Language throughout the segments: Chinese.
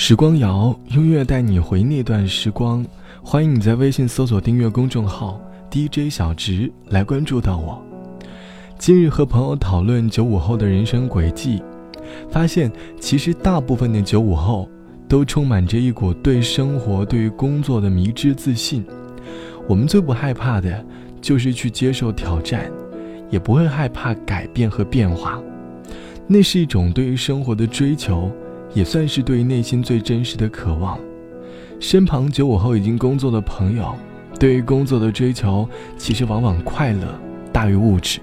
时光谣，音乐带你回那段时光。欢迎你在微信搜索订阅公众号 DJ 小直来关注到我。今日和朋友讨论九五后的人生轨迹，发现其实大部分的九五后都充满着一股对生活、对于工作的迷之自信。我们最不害怕的就是去接受挑战，也不会害怕改变和变化。那是一种对于生活的追求。也算是对于内心最真实的渴望。身旁九五后已经工作的朋友，对于工作的追求，其实往往快乐大于物质。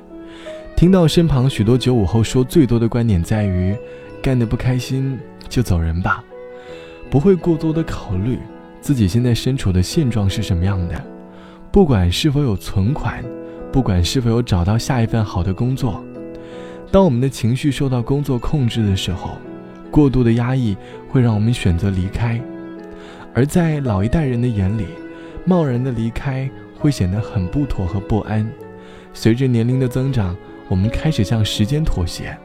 听到身旁许多九五后说最多的观点在于，干得不开心就走人吧，不会过多的考虑自己现在身处的现状是什么样的，不管是否有存款，不管是否有找到下一份好的工作。当我们的情绪受到工作控制的时候。过度的压抑会让我们选择离开，而在老一代人的眼里，贸然的离开会显得很不妥和不安。随着年龄的增长，我们开始向时间妥协，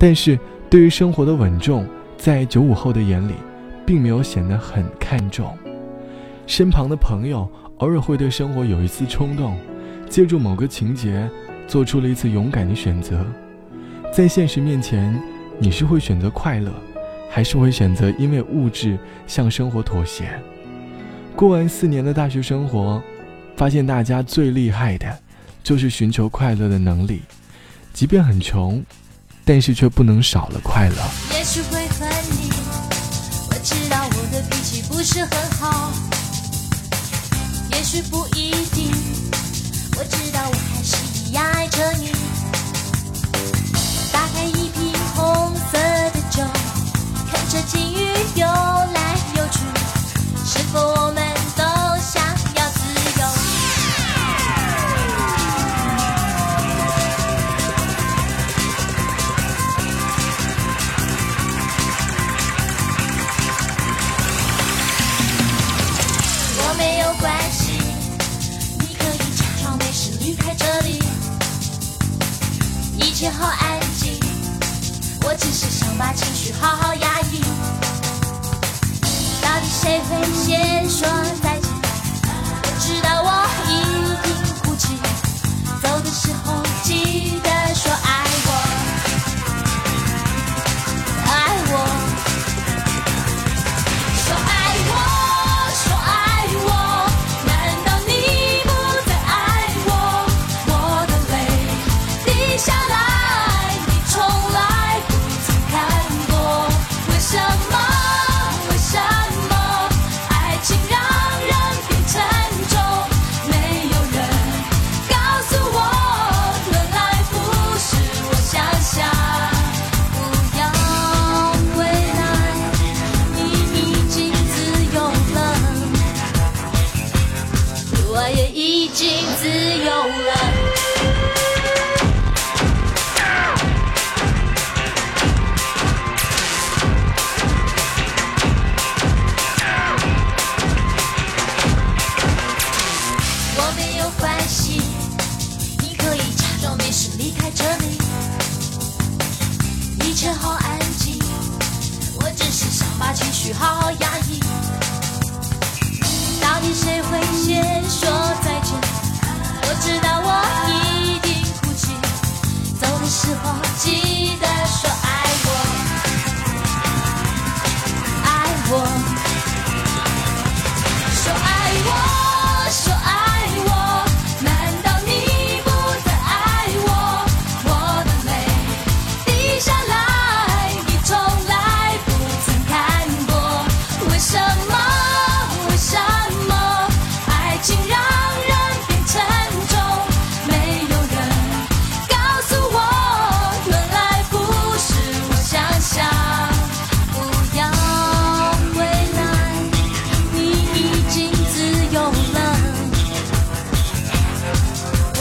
但是对于生活的稳重，在九五后的眼里，并没有显得很看重。身旁的朋友偶尔会对生活有一次冲动，借助某个情节，做出了一次勇敢的选择，在现实面前。你是会选择快乐，还是会选择因为物质向生活妥协？过完四年的大学生活，发现大家最厉害的，就是寻求快乐的能力，即便很穷，但是却不能少了快乐。也许会恨你，我知道我的脾气不是很好。也许不一定，我知道我还是一样爱关系你可以假装没事离开这里。一切好安静我只是想把情绪好好压抑。到底谁会先说再见？我知道我已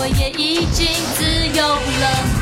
我也已经自由了。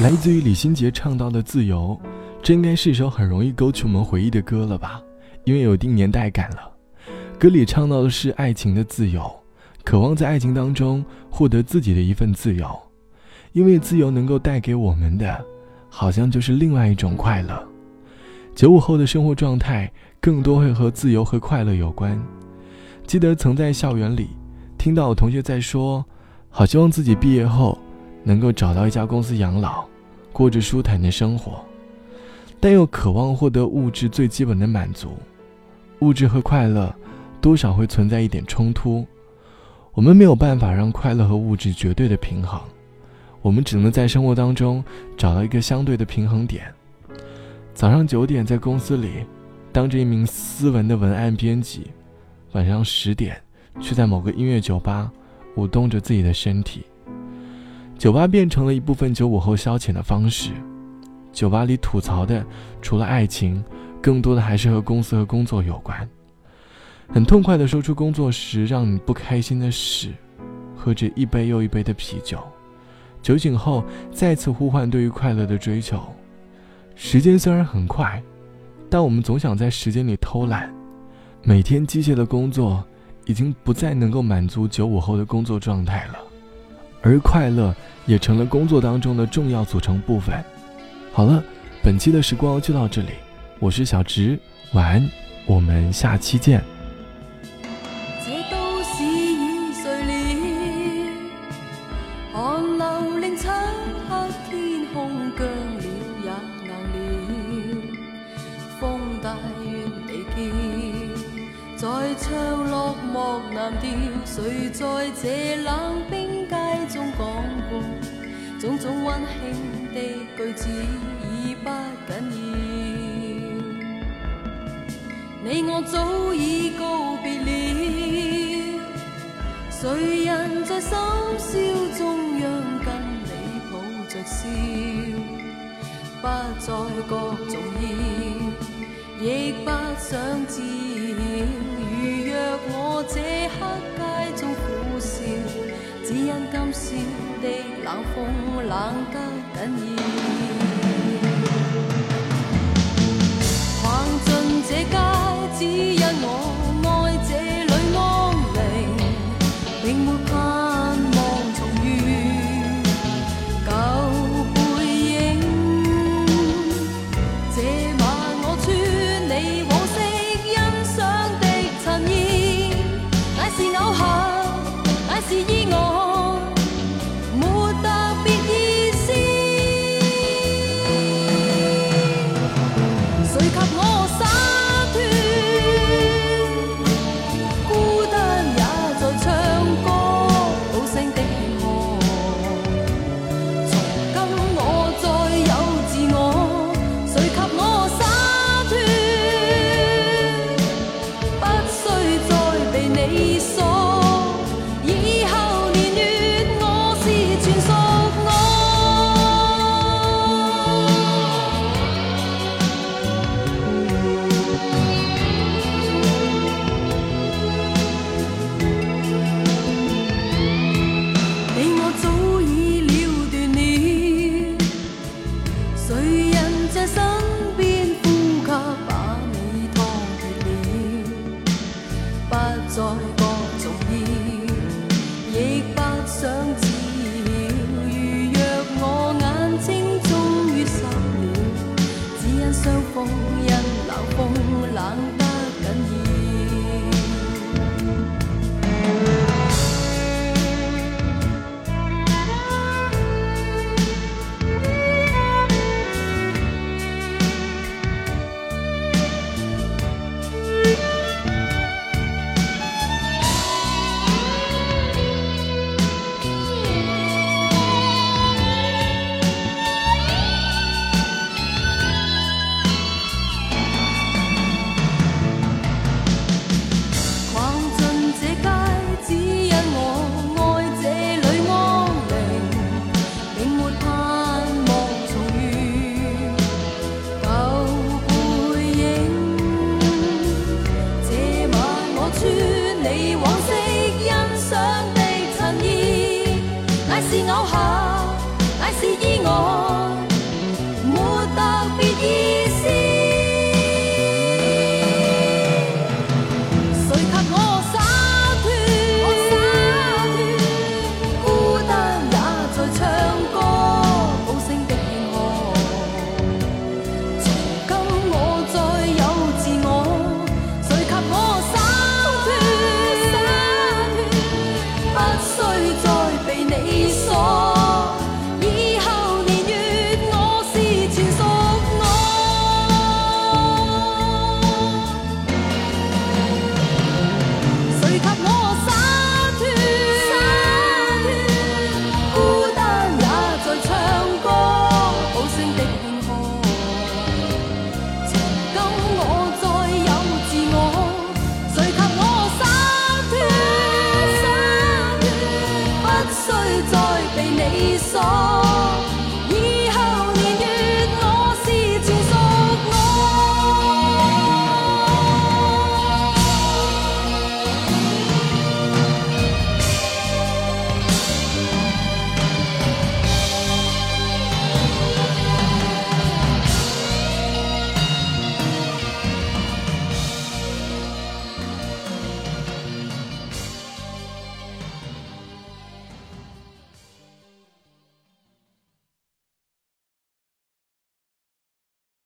来自于李心洁唱到的自由，这应该是一首很容易勾起我们回忆的歌了吧？因为有一定年代感了。歌里唱到的是爱情的自由，渴望在爱情当中获得自己的一份自由，因为自由能够带给我们的，好像就是另外一种快乐。九五后的生活状态更多会和自由和快乐有关。记得曾在校园里听到我同学在说，好希望自己毕业后能够找到一家公司养老，过着舒坦的生活，但又渴望获得物质最基本的满足。物质和快乐。多少会存在一点冲突，我们没有办法让快乐和物质绝对的平衡，我们只能在生活当中找到一个相对的平衡点。早上九点在公司里当着一名斯文的文案编辑，晚上十点却在某个音乐酒吧舞动着自己的身体。酒吧变成了一部分九五后消遣的方式，酒吧里吐槽的除了爱情，更多的还是和公司和工作有关。很痛快地说出工作时让你不开心的事，喝着一杯又一杯的啤酒，酒醒后再次呼唤对于快乐的追求。时间虽然很快，但我们总想在时间里偷懒。每天机械的工作已经不再能够满足九五后的工作状态了，而快乐也成了工作当中的重要组成部分。好了，本期的时光就到这里，我是小植，晚安，我们下期见。蓝调，谁在这冷种种温馨的句子已不紧要？你我早已告别了，谁人在深宵中央跟你抱着笑？不再觉重要，亦不想知晓。如若我这刻街中，因今宵的冷风冷得紧要。逛尽这街，只因我。sole.